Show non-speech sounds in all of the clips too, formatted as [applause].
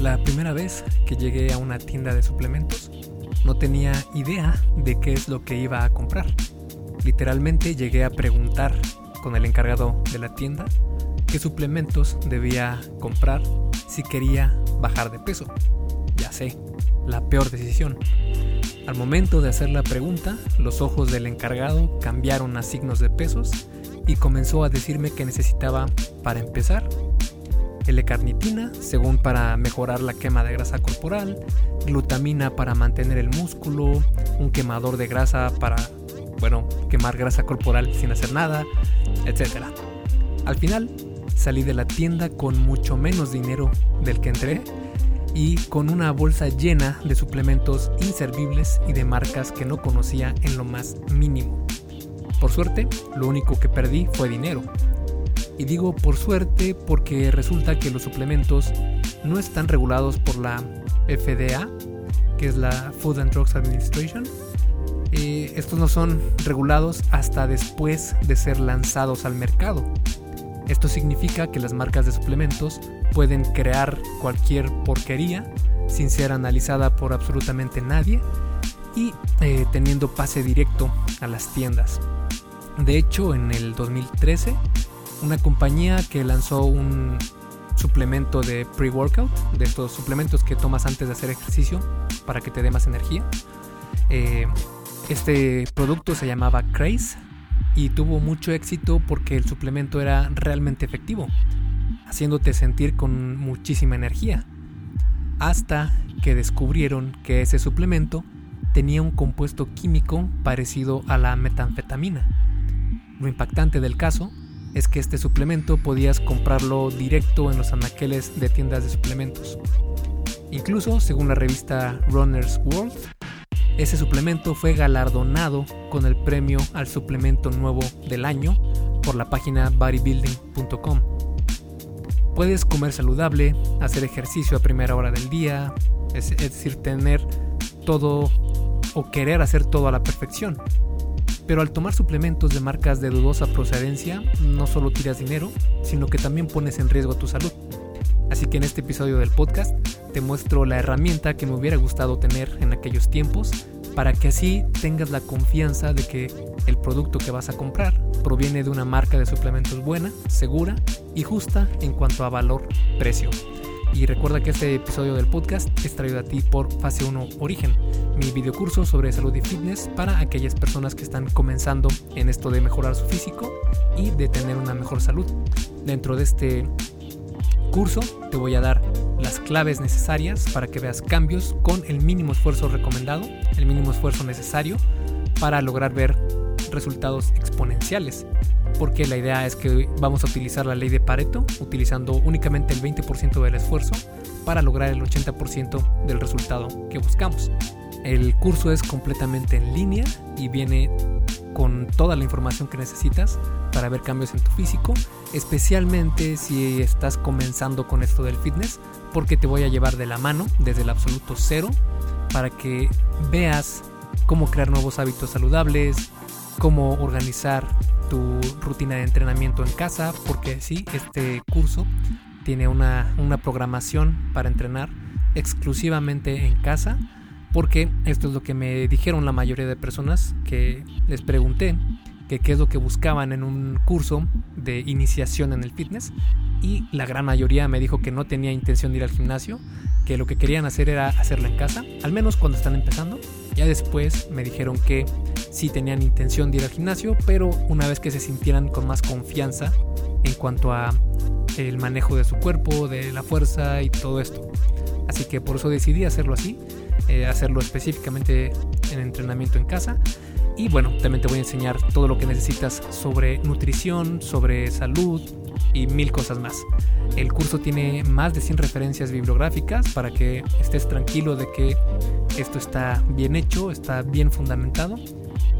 La primera vez que llegué a una tienda de suplementos, no tenía idea de qué es lo que iba a comprar. Literalmente llegué a preguntar con el encargado de la tienda qué suplementos debía comprar si quería bajar de peso. Ya sé, la peor decisión. Al momento de hacer la pregunta, los ojos del encargado cambiaron a signos de pesos y comenzó a decirme que necesitaba, para empezar, L-carnitina, según para mejorar la quema de grasa corporal, glutamina para mantener el músculo, un quemador de grasa para, bueno, quemar grasa corporal sin hacer nada, etc. Al final, salí de la tienda con mucho menos dinero del que entré y con una bolsa llena de suplementos inservibles y de marcas que no conocía en lo más mínimo. Por suerte, lo único que perdí fue dinero. Y digo por suerte porque resulta que los suplementos no están regulados por la FDA, que es la Food and Drugs Administration. Eh, estos no son regulados hasta después de ser lanzados al mercado. Esto significa que las marcas de suplementos pueden crear cualquier porquería sin ser analizada por absolutamente nadie y eh, teniendo pase directo a las tiendas. De hecho, en el 2013, una compañía que lanzó un suplemento de pre-workout, de estos suplementos que tomas antes de hacer ejercicio para que te dé más energía, eh, este producto se llamaba Craze y tuvo mucho éxito porque el suplemento era realmente efectivo, haciéndote sentir con muchísima energía. Hasta que descubrieron que ese suplemento tenía un compuesto químico parecido a la metanfetamina. Lo impactante del caso es que este suplemento podías comprarlo directo en los anaqueles de tiendas de suplementos. Incluso, según la revista Runner's World, ese suplemento fue galardonado con el premio al suplemento nuevo del año por la página bodybuilding.com. Puedes comer saludable, hacer ejercicio a primera hora del día, es, decir, tener todo o querer hacer todo a la perfección. Pero al tomar suplementos de marcas de dudosa procedencia, no solo tiras dinero, sino que también pones en riesgo tu salud. Así que en este episodio del podcast te muestro la herramienta que me hubiera gustado tener en aquellos tiempos para que así tengas la confianza de que el producto que vas a comprar proviene de una marca de suplementos buena, segura y justa en cuanto a valor-precio. Y recuerda que este episodio del podcast es traído a ti por Fase 1 Origen, mi videocurso sobre salud y fitness para aquellas personas que están comenzando en esto de mejorar su físico y de tener una mejor salud. Dentro de este curso te voy a dar las claves necesarias para que veas cambios con el mínimo esfuerzo recomendado, el mínimo esfuerzo necesario para lograr ver resultados exponenciales. Porque la idea es que vamos a utilizar la ley de Pareto, utilizando únicamente el 20% del esfuerzo para lograr el 80% del resultado que buscamos. El curso es completamente en línea y viene con toda la información que necesitas para ver cambios en tu físico, especialmente si estás comenzando con esto del fitness, porque te voy a llevar de la mano desde el absoluto cero para que veas cómo crear nuevos hábitos saludables, cómo organizar tu rutina de entrenamiento en casa, porque sí, este curso tiene una, una programación para entrenar exclusivamente en casa porque esto es lo que me dijeron la mayoría de personas que les pregunté que qué es lo que buscaban en un curso de iniciación en el fitness y la gran mayoría me dijo que no tenía intención de ir al gimnasio, que lo que querían hacer era hacerlo en casa, al menos cuando están empezando. Ya después me dijeron que sí tenían intención de ir al gimnasio, pero una vez que se sintieran con más confianza en cuanto a el manejo de su cuerpo, de la fuerza y todo esto. Así que por eso decidí hacerlo así eh, hacerlo específicamente en entrenamiento en casa. Y bueno, también te voy a enseñar todo lo que necesitas sobre nutrición, sobre salud y mil cosas más. El curso tiene más de 100 referencias bibliográficas para que estés tranquilo de que esto está bien hecho, está bien fundamentado.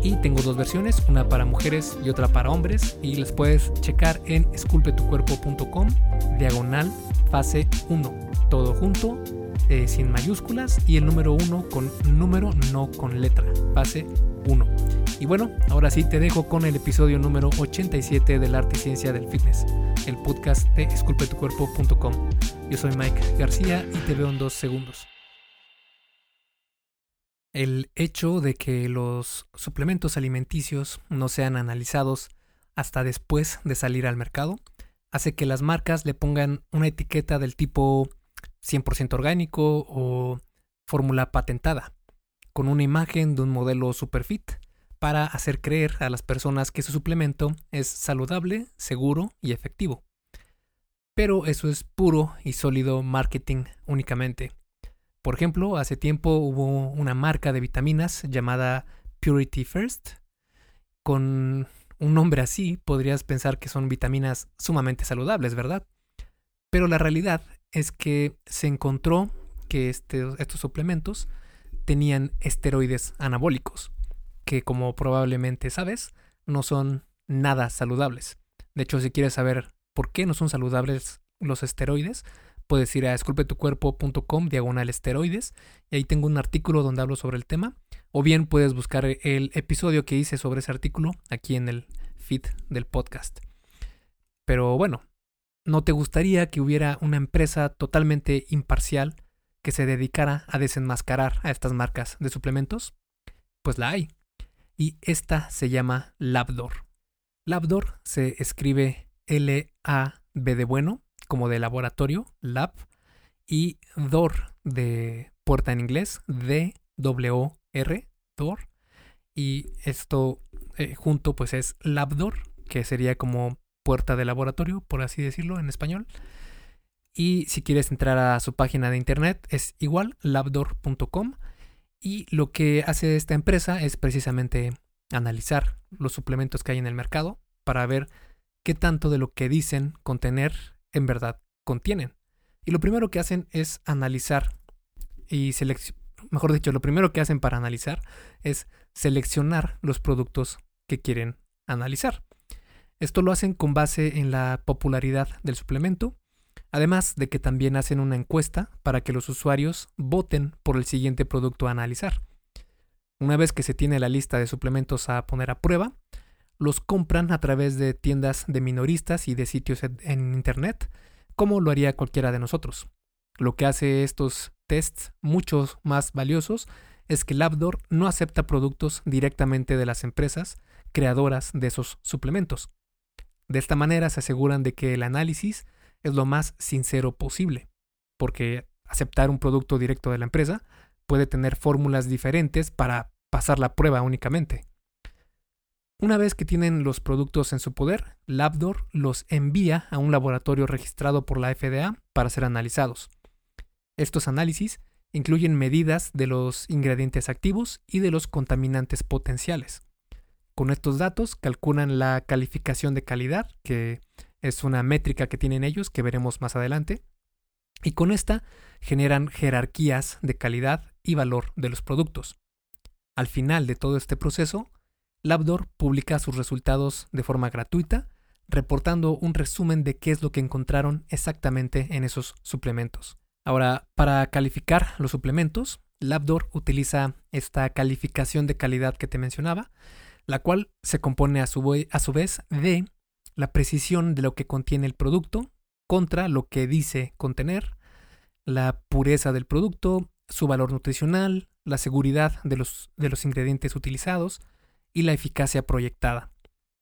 Y tengo dos versiones, una para mujeres y otra para hombres. Y las puedes checar en esculpetucuerpo.com, diagonal, fase 1. Todo junto eh, sin mayúsculas y el número 1 con número, no con letra, fase 1. Y bueno, ahora sí te dejo con el episodio número 87 del Arte y Ciencia del Fitness, el podcast de esculpetucuerpo.com. Yo soy Mike García y te veo en dos segundos. El hecho de que los suplementos alimenticios no sean analizados hasta después de salir al mercado hace que las marcas le pongan una etiqueta del tipo 100% orgánico o fórmula patentada, con una imagen de un modelo superfit para hacer creer a las personas que su suplemento es saludable, seguro y efectivo. Pero eso es puro y sólido marketing únicamente. Por ejemplo, hace tiempo hubo una marca de vitaminas llamada Purity First. Con un nombre así podrías pensar que son vitaminas sumamente saludables, ¿verdad? Pero la realidad es que se encontró que este, estos suplementos tenían esteroides anabólicos que como probablemente sabes, no son nada saludables. De hecho, si quieres saber por qué no son saludables los esteroides, puedes ir a esculpetucuerpo.com diagonal esteroides y ahí tengo un artículo donde hablo sobre el tema. O bien puedes buscar el episodio que hice sobre ese artículo aquí en el feed del podcast. Pero bueno, ¿no te gustaría que hubiera una empresa totalmente imparcial que se dedicara a desenmascarar a estas marcas de suplementos? Pues la hay y esta se llama Labdor. Labdor se escribe L-A-B de bueno, como de laboratorio, lab, y DOR de puerta en inglés, D-W-R, DOR. Y esto eh, junto pues es Labdor, que sería como puerta de laboratorio, por así decirlo en español. Y si quieres entrar a su página de internet es igual, labdor.com. Y lo que hace esta empresa es precisamente analizar los suplementos que hay en el mercado para ver qué tanto de lo que dicen contener en verdad contienen. Y lo primero que hacen es analizar y seleccionar, mejor dicho, lo primero que hacen para analizar es seleccionar los productos que quieren analizar. Esto lo hacen con base en la popularidad del suplemento además de que también hacen una encuesta para que los usuarios voten por el siguiente producto a analizar. Una vez que se tiene la lista de suplementos a poner a prueba, los compran a través de tiendas de minoristas y de sitios en Internet, como lo haría cualquiera de nosotros. Lo que hace estos tests muchos más valiosos es que Labdor no acepta productos directamente de las empresas creadoras de esos suplementos. De esta manera se aseguran de que el análisis es lo más sincero posible, porque aceptar un producto directo de la empresa puede tener fórmulas diferentes para pasar la prueba únicamente. Una vez que tienen los productos en su poder, Labdor los envía a un laboratorio registrado por la FDA para ser analizados. Estos análisis incluyen medidas de los ingredientes activos y de los contaminantes potenciales. Con estos datos calculan la calificación de calidad, que es una métrica que tienen ellos que veremos más adelante. Y con esta generan jerarquías de calidad y valor de los productos. Al final de todo este proceso, Labdor publica sus resultados de forma gratuita, reportando un resumen de qué es lo que encontraron exactamente en esos suplementos. Ahora, para calificar los suplementos, Labdor utiliza esta calificación de calidad que te mencionaba, la cual se compone a su, a su vez de la precisión de lo que contiene el producto contra lo que dice contener, la pureza del producto, su valor nutricional, la seguridad de los, de los ingredientes utilizados y la eficacia proyectada.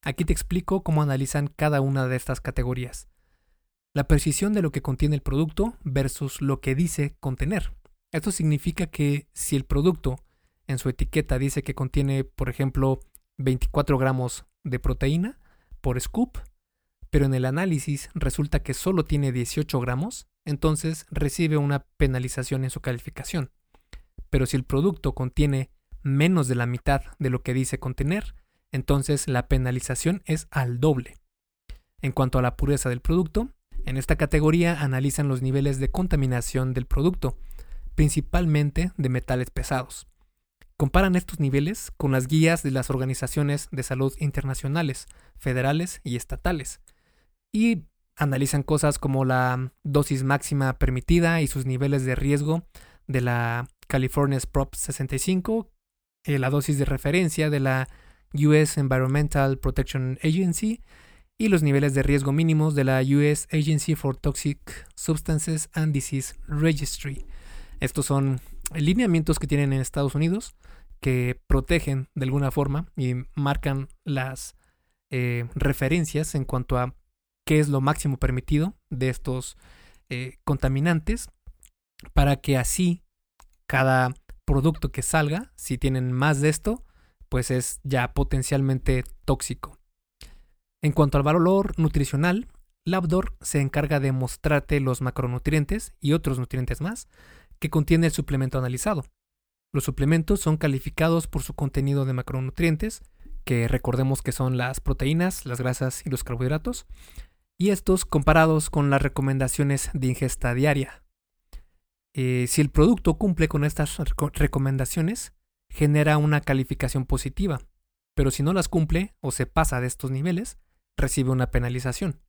Aquí te explico cómo analizan cada una de estas categorías. La precisión de lo que contiene el producto versus lo que dice contener. Esto significa que si el producto en su etiqueta dice que contiene, por ejemplo, 24 gramos de proteína, por scoop, pero en el análisis resulta que solo tiene 18 gramos, entonces recibe una penalización en su calificación. Pero si el producto contiene menos de la mitad de lo que dice contener, entonces la penalización es al doble. En cuanto a la pureza del producto, en esta categoría analizan los niveles de contaminación del producto, principalmente de metales pesados. Comparan estos niveles con las guías de las organizaciones de salud internacionales, federales y estatales, y analizan cosas como la dosis máxima permitida y sus niveles de riesgo de la California Prop 65, eh, la dosis de referencia de la US Environmental Protection Agency y los niveles de riesgo mínimos de la US Agency for Toxic Substances and Disease Registry. Estos son lineamientos que tienen en Estados Unidos que protegen de alguna forma y marcan las eh, referencias en cuanto a qué es lo máximo permitido de estos eh, contaminantes para que así cada producto que salga, si tienen más de esto, pues es ya potencialmente tóxico. En cuanto al valor nutricional, Labdor se encarga de mostrarte los macronutrientes y otros nutrientes más que contiene el suplemento analizado. Los suplementos son calificados por su contenido de macronutrientes, que recordemos que son las proteínas, las grasas y los carbohidratos, y estos comparados con las recomendaciones de ingesta diaria. Eh, si el producto cumple con estas recomendaciones, genera una calificación positiva, pero si no las cumple o se pasa de estos niveles, recibe una penalización.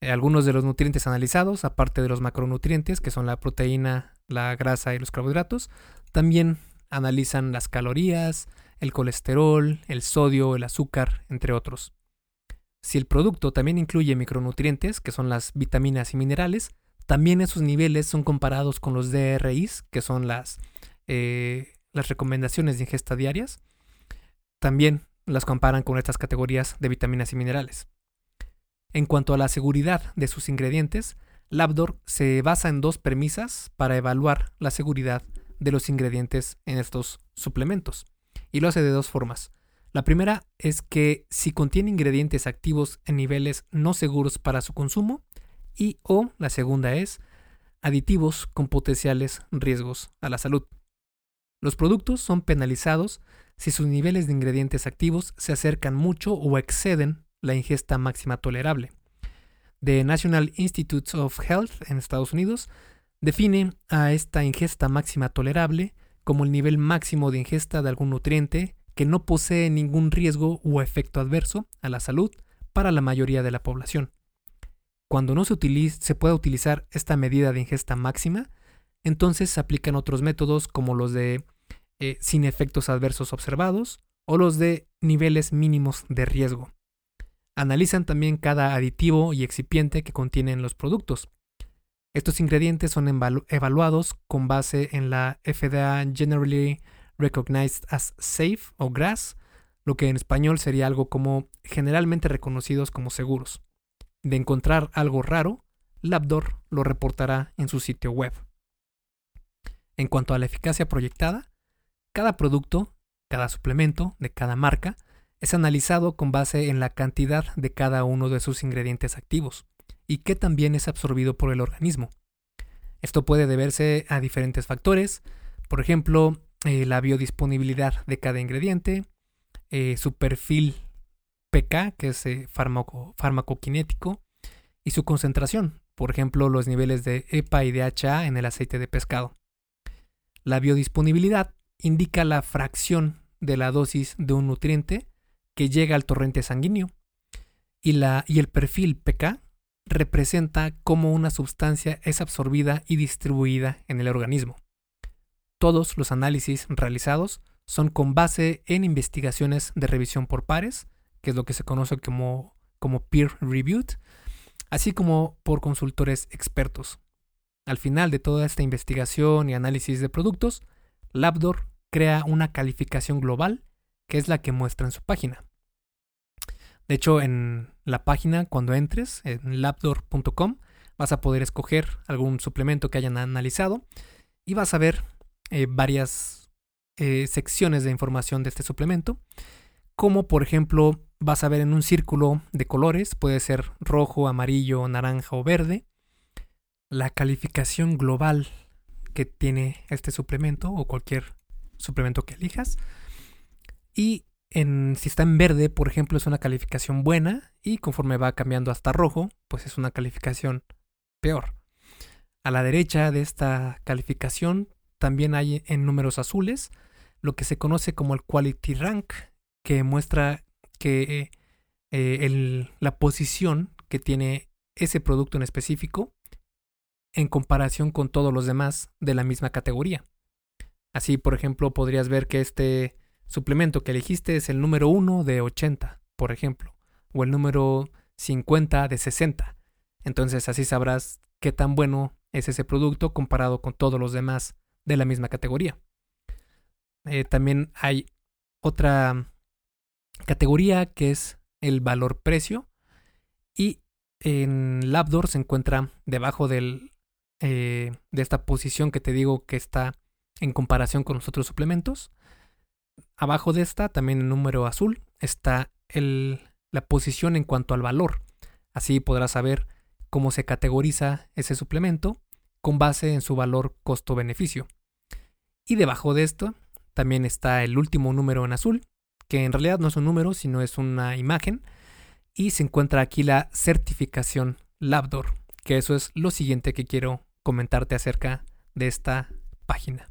Eh, algunos de los nutrientes analizados, aparte de los macronutrientes, que son la proteína, la grasa y los carbohidratos, también analizan las calorías, el colesterol, el sodio, el azúcar, entre otros. Si el producto también incluye micronutrientes, que son las vitaminas y minerales, también esos niveles son comparados con los DRIs, que son las, eh, las recomendaciones de ingesta diarias. También las comparan con estas categorías de vitaminas y minerales. En cuanto a la seguridad de sus ingredientes, Labdor se basa en dos premisas para evaluar la seguridad de los ingredientes en estos suplementos. Y lo hace de dos formas. La primera es que si contiene ingredientes activos en niveles no seguros para su consumo y o la segunda es aditivos con potenciales riesgos a la salud. Los productos son penalizados si sus niveles de ingredientes activos se acercan mucho o exceden la ingesta máxima tolerable. The National Institutes of Health en Estados Unidos define a esta ingesta máxima tolerable como el nivel máximo de ingesta de algún nutriente que no posee ningún riesgo o efecto adverso a la salud para la mayoría de la población. Cuando no se, se puede utilizar esta medida de ingesta máxima, entonces se aplican otros métodos como los de eh, sin efectos adversos observados o los de niveles mínimos de riesgo. Analizan también cada aditivo y excipiente que contienen los productos. Estos ingredientes son evaluados con base en la FDA Generally Recognized as Safe o GRAS, lo que en español sería algo como generalmente reconocidos como seguros. De encontrar algo raro, Labdor lo reportará en su sitio web. En cuanto a la eficacia proyectada, cada producto, cada suplemento de cada marca es analizado con base en la cantidad de cada uno de sus ingredientes activos y que también es absorbido por el organismo. Esto puede deberse a diferentes factores, por ejemplo, eh, la biodisponibilidad de cada ingrediente, eh, su perfil PK, que es eh, fármaco, y su concentración, por ejemplo, los niveles de EPA y DHA en el aceite de pescado. La biodisponibilidad indica la fracción de la dosis de un nutriente que llega al torrente sanguíneo y, la, y el perfil PK representa cómo una sustancia es absorbida y distribuida en el organismo. Todos los análisis realizados son con base en investigaciones de revisión por pares, que es lo que se conoce como, como peer reviewed, así como por consultores expertos. Al final de toda esta investigación y análisis de productos, Labdor crea una calificación global que es la que muestra en su página. De hecho, en la página, cuando entres en labdor.com, vas a poder escoger algún suplemento que hayan analizado y vas a ver eh, varias eh, secciones de información de este suplemento, como por ejemplo vas a ver en un círculo de colores, puede ser rojo, amarillo, naranja o verde, la calificación global que tiene este suplemento o cualquier suplemento que elijas. Y en, si está en verde, por ejemplo, es una calificación buena y conforme va cambiando hasta rojo, pues es una calificación peor. A la derecha de esta calificación también hay en números azules lo que se conoce como el Quality Rank, que muestra que eh, la posición que tiene ese producto en específico en comparación con todos los demás de la misma categoría. Así, por ejemplo, podrías ver que este suplemento que elegiste es el número 1 de 80, por ejemplo, o el número 50 de 60. Entonces así sabrás qué tan bueno es ese producto comparado con todos los demás de la misma categoría. Eh, también hay otra categoría que es el valor precio y en Labdoor se encuentra debajo eh, de esta posición que te digo que está en comparación con los otros suplementos. Abajo de esta, también en número azul, está la posición en cuanto al valor. Así podrás saber cómo se categoriza ese suplemento con base en su valor costo-beneficio. Y debajo de esto también está el último número en azul, que en realidad no es un número, sino es una imagen. Y se encuentra aquí la certificación Labdoor, que eso es lo siguiente que quiero comentarte acerca de esta página.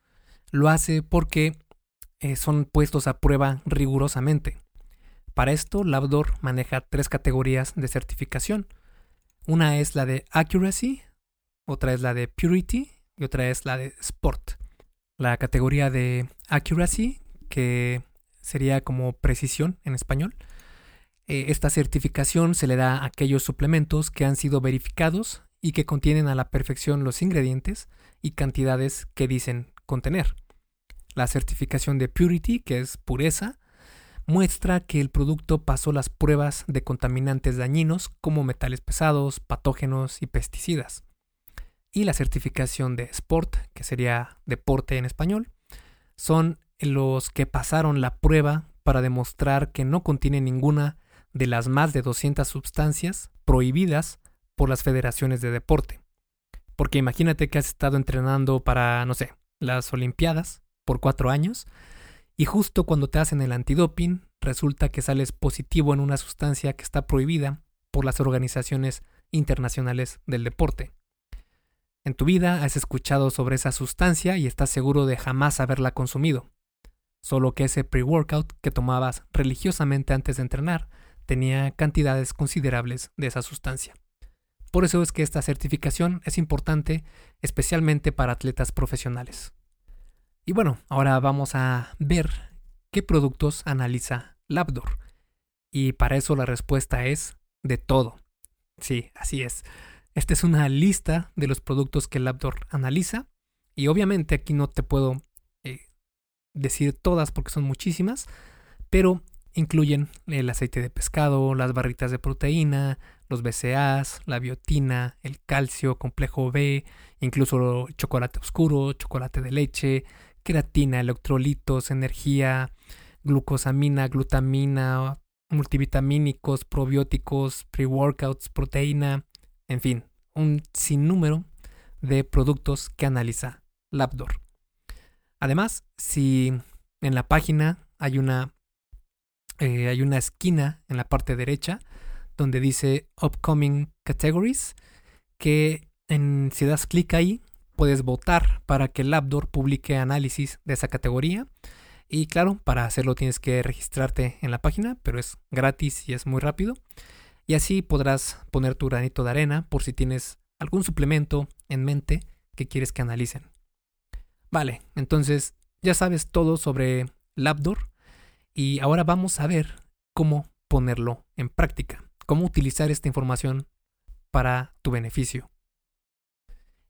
lo hace porque eh, son puestos a prueba rigurosamente. Para esto, Labdor maneja tres categorías de certificación. Una es la de Accuracy, otra es la de Purity y otra es la de Sport. La categoría de Accuracy, que sería como precisión en español, eh, esta certificación se le da a aquellos suplementos que han sido verificados y que contienen a la perfección los ingredientes y cantidades que dicen contener. La certificación de Purity, que es pureza, muestra que el producto pasó las pruebas de contaminantes dañinos como metales pesados, patógenos y pesticidas. Y la certificación de Sport, que sería deporte en español, son los que pasaron la prueba para demostrar que no contiene ninguna de las más de 200 sustancias prohibidas por las federaciones de deporte. Porque imagínate que has estado entrenando para, no sé, las Olimpiadas por cuatro años y justo cuando te hacen el antidoping resulta que sales positivo en una sustancia que está prohibida por las organizaciones internacionales del deporte. En tu vida has escuchado sobre esa sustancia y estás seguro de jamás haberla consumido, solo que ese pre-workout que tomabas religiosamente antes de entrenar tenía cantidades considerables de esa sustancia. Por eso es que esta certificación es importante especialmente para atletas profesionales. Y bueno, ahora vamos a ver qué productos analiza Labdor. Y para eso la respuesta es de todo. Sí, así es. Esta es una lista de los productos que Labdor analiza. Y obviamente aquí no te puedo eh, decir todas porque son muchísimas, pero incluyen el aceite de pescado, las barritas de proteína, los BCAAs, la biotina, el calcio, complejo B, incluso chocolate oscuro, chocolate de leche, creatina, electrolitos, energía, glucosamina, glutamina, multivitamínicos, probióticos, pre-workouts, proteína, en fin, un sinnúmero de productos que analiza Labdor. Además, si en la página hay una, eh, hay una esquina en la parte derecha donde dice Upcoming Categories, que en, si das clic ahí puedes votar para que el Labdoor publique análisis de esa categoría. Y claro, para hacerlo tienes que registrarte en la página, pero es gratis y es muy rápido. Y así podrás poner tu granito de arena por si tienes algún suplemento en mente que quieres que analicen. Vale, entonces ya sabes todo sobre Labdoor y ahora vamos a ver cómo ponerlo en práctica, cómo utilizar esta información para tu beneficio.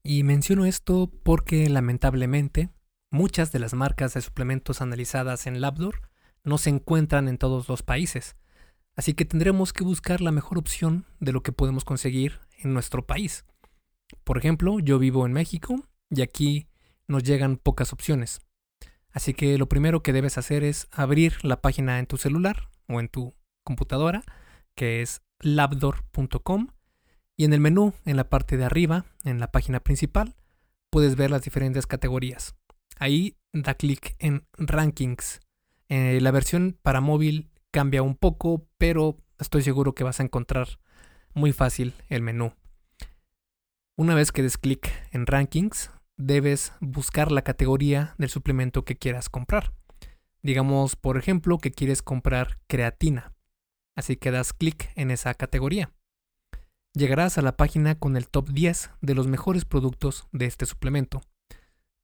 Y menciono esto porque lamentablemente muchas de las marcas de suplementos analizadas en Labdoor no se encuentran en todos los países. Así que tendremos que buscar la mejor opción de lo que podemos conseguir en nuestro país. Por ejemplo, yo vivo en México y aquí nos llegan pocas opciones. Así que lo primero que debes hacer es abrir la página en tu celular o en tu computadora, que es labdor.com, y en el menú, en la parte de arriba, en la página principal, puedes ver las diferentes categorías. Ahí da clic en Rankings. Eh, la versión para móvil cambia un poco, pero estoy seguro que vas a encontrar muy fácil el menú. Una vez que des clic en Rankings, debes buscar la categoría del suplemento que quieras comprar. Digamos, por ejemplo, que quieres comprar creatina. Así que das clic en esa categoría. Llegarás a la página con el top 10 de los mejores productos de este suplemento.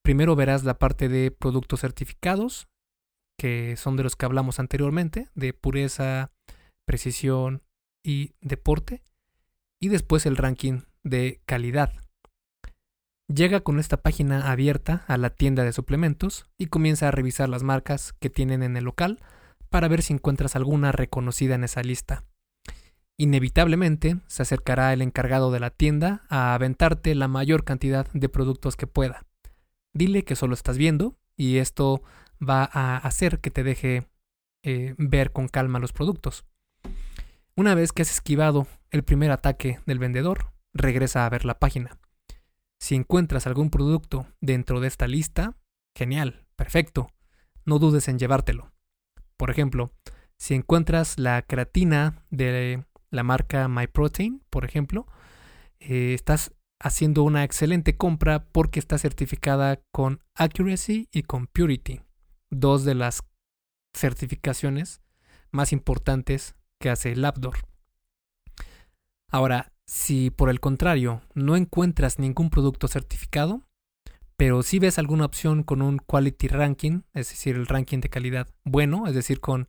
Primero verás la parte de productos certificados, que son de los que hablamos anteriormente, de pureza, precisión y deporte. Y después el ranking de calidad. Llega con esta página abierta a la tienda de suplementos y comienza a revisar las marcas que tienen en el local para ver si encuentras alguna reconocida en esa lista. Inevitablemente se acercará el encargado de la tienda a aventarte la mayor cantidad de productos que pueda. Dile que solo estás viendo y esto va a hacer que te deje eh, ver con calma los productos. Una vez que has esquivado el primer ataque del vendedor, regresa a ver la página. Si encuentras algún producto dentro de esta lista, genial, perfecto, no dudes en llevártelo. Por ejemplo, si encuentras la creatina de la marca MyProtein, por ejemplo, eh, estás haciendo una excelente compra porque está certificada con Accuracy y con Purity, dos de las certificaciones más importantes que hace Labdor. Ahora, si por el contrario no encuentras ningún producto certificado, pero si ves alguna opción con un quality ranking, es decir, el ranking de calidad bueno, es decir, con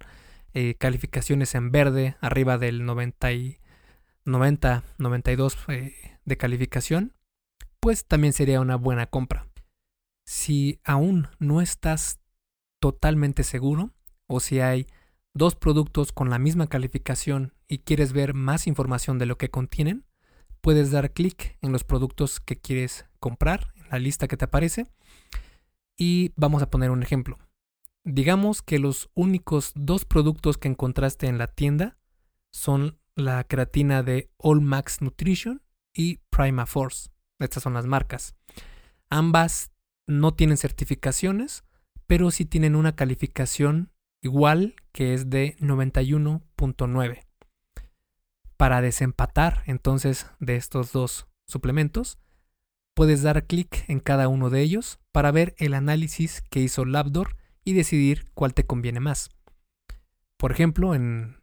eh, calificaciones en verde arriba del 90, 90 92 de calificación, pues también sería una buena compra. Si aún no estás totalmente seguro o si hay dos productos con la misma calificación y quieres ver más información de lo que contienen, puedes dar clic en los productos que quieres comprar, en la lista que te aparece. Y vamos a poner un ejemplo. Digamos que los únicos dos productos que encontraste en la tienda son la creatina de All Max Nutrition y Prima Force. Estas son las marcas. Ambas no tienen certificaciones, pero sí tienen una calificación igual que es de 91.9 para desempatar entonces de estos dos suplementos, puedes dar clic en cada uno de ellos para ver el análisis que hizo Labdor y decidir cuál te conviene más. Por ejemplo, en,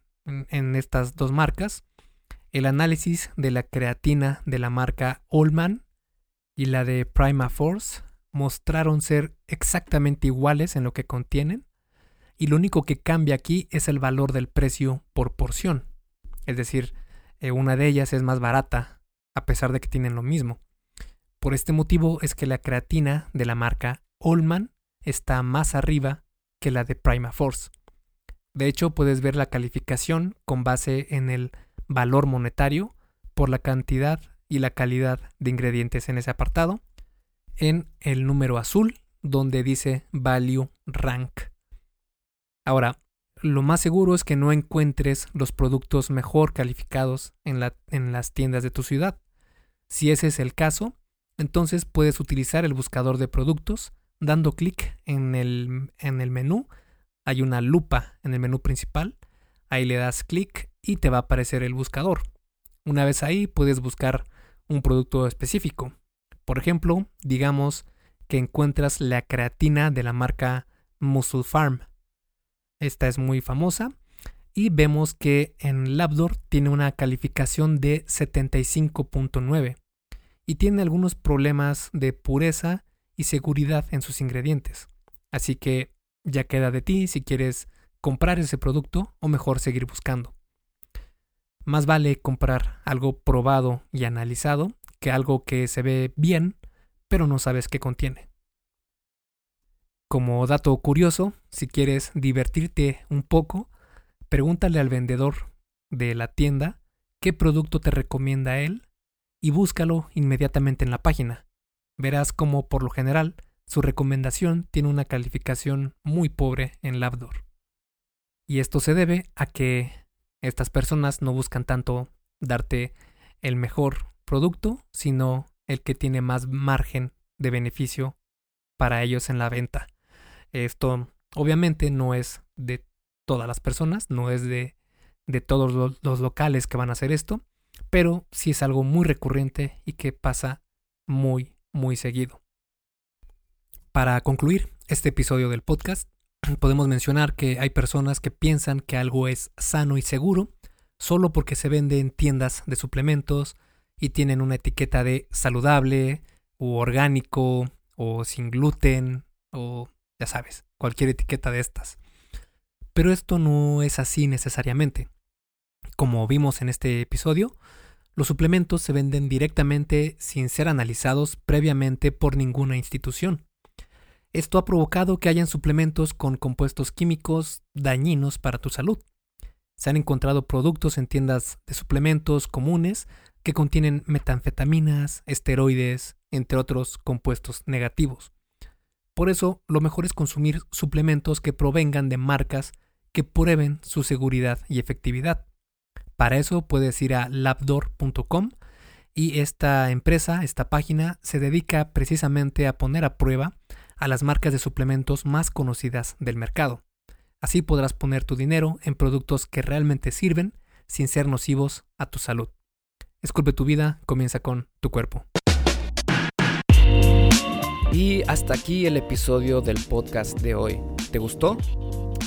estas dos marcas, el análisis de la creatina de la marca Allman y la de Prima Force mostraron ser exactamente iguales en lo que contienen, y lo único que cambia aquí es el valor del precio por porción. Es decir, eh, una de ellas es más barata, a pesar de que tienen lo mismo. Por este motivo es que la creatina de la marca Allman está más arriba que la de Prima Force. De hecho, puedes ver la calificación con base en el valor monetario por la cantidad y la calidad de ingredientes en ese apartado, en el número azul donde dice Value Rank. Ahora, lo más seguro es que no encuentres los productos mejor calificados en, las tiendas de tu ciudad. Si ese es el caso, entonces puedes utilizar el buscador de productos dando clic en el, en el menú. Hay una lupa en el menú principal. Ahí le das clic y te va a aparecer el buscador. Una vez ahí puedes buscar un producto específico. Por ejemplo, digamos que encuentras la creatina de la marca Muscle Farm. Esta es muy famosa. Y vemos que en Labdor tiene una calificación de 75.9 y tiene algunos problemas de pureza y seguridad en sus ingredientes. Así que ya queda de ti si quieres comprar ese producto o mejor seguir buscando. Más vale comprar algo probado y analizado que algo que se ve bien pero no sabes qué contiene. Como dato curioso, si quieres divertirte un poco, pregúntale al vendedor de la tienda qué producto te recomienda él y búscalo inmediatamente en la página. Verás como por lo general su recomendación tiene una calificación muy pobre en Labdoor. Y esto se debe a que estas personas no buscan tanto darte el mejor producto, sino el que tiene más margen de beneficio para ellos en la venta. Esto obviamente no es de todas las personas, no es de, de todos los, los locales que van a hacer esto, pero sí es algo muy recurrente y que pasa muy, muy seguido. Para concluir este episodio del podcast, [clears throat] podemos mencionar que hay personas que piensan que algo es sano y seguro solo porque se vende en tiendas de suplementos y tienen una etiqueta de saludable o orgánico o sin gluten o ya sabes, cualquier etiqueta de estas. Pero esto no es así necesariamente. Como vimos en este episodio, los suplementos se venden directamente sin ser analizados previamente por ninguna institución. Esto ha provocado que hayan suplementos con compuestos químicos dañinos para tu salud. Se han encontrado productos en tiendas de suplementos comunes que contienen metanfetaminas, esteroides, entre otros compuestos negativos. Por eso, lo mejor es consumir suplementos que provengan de marcas que prueben su seguridad y efectividad. Para eso puedes ir a labdoor.com y esta empresa, esta página, se dedica precisamente a poner a prueba a las marcas de suplementos más conocidas del mercado. Así podrás poner tu dinero en productos que realmente sirven sin ser nocivos a tu salud. Esculpe tu vida, comienza con tu cuerpo. Y hasta aquí el episodio del podcast de hoy. ¿Te gustó?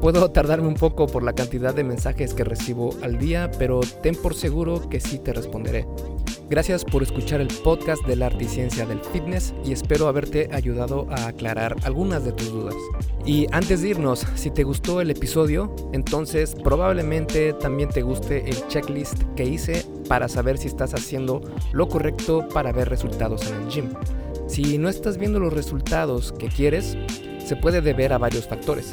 Puedo tardarme un poco por la cantidad de mensajes que recibo al día, pero ten por seguro que sí te responderé. Gracias por escuchar el podcast de la arte y ciencia del fitness y espero haberte ayudado a aclarar algunas de tus dudas. Y antes de irnos, si te gustó el episodio, entonces probablemente también te guste el checklist que hice para saber si estás haciendo lo correcto para ver resultados en el gym. Si no estás viendo los resultados que quieres, se puede deber a varios factores.